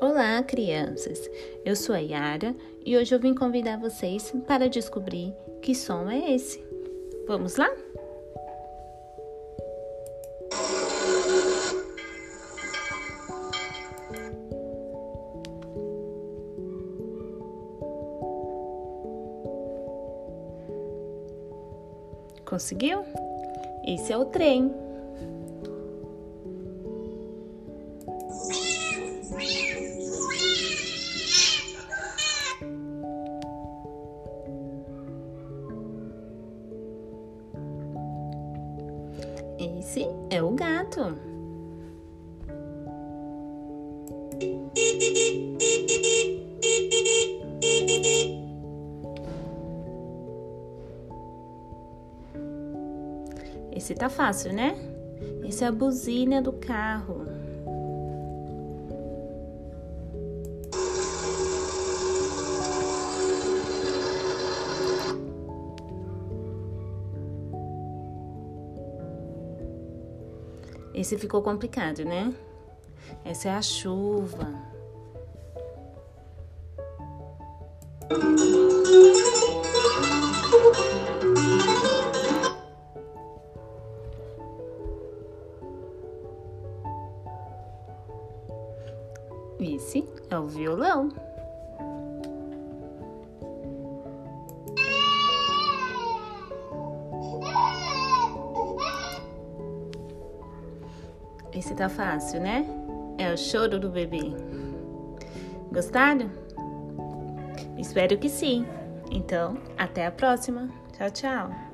Olá, crianças! Eu sou a Yara e hoje eu vim convidar vocês para descobrir que som é esse. Vamos lá? Conseguiu? Esse é o trem. Esse é o gato. Esse tá fácil, né? Esse é a buzina do carro. Esse ficou complicado, né? Essa é a chuva. Esse é o violão. Esse tá fácil, né? É o choro do bebê. Gostaram? Espero que sim. Então, até a próxima. Tchau, tchau.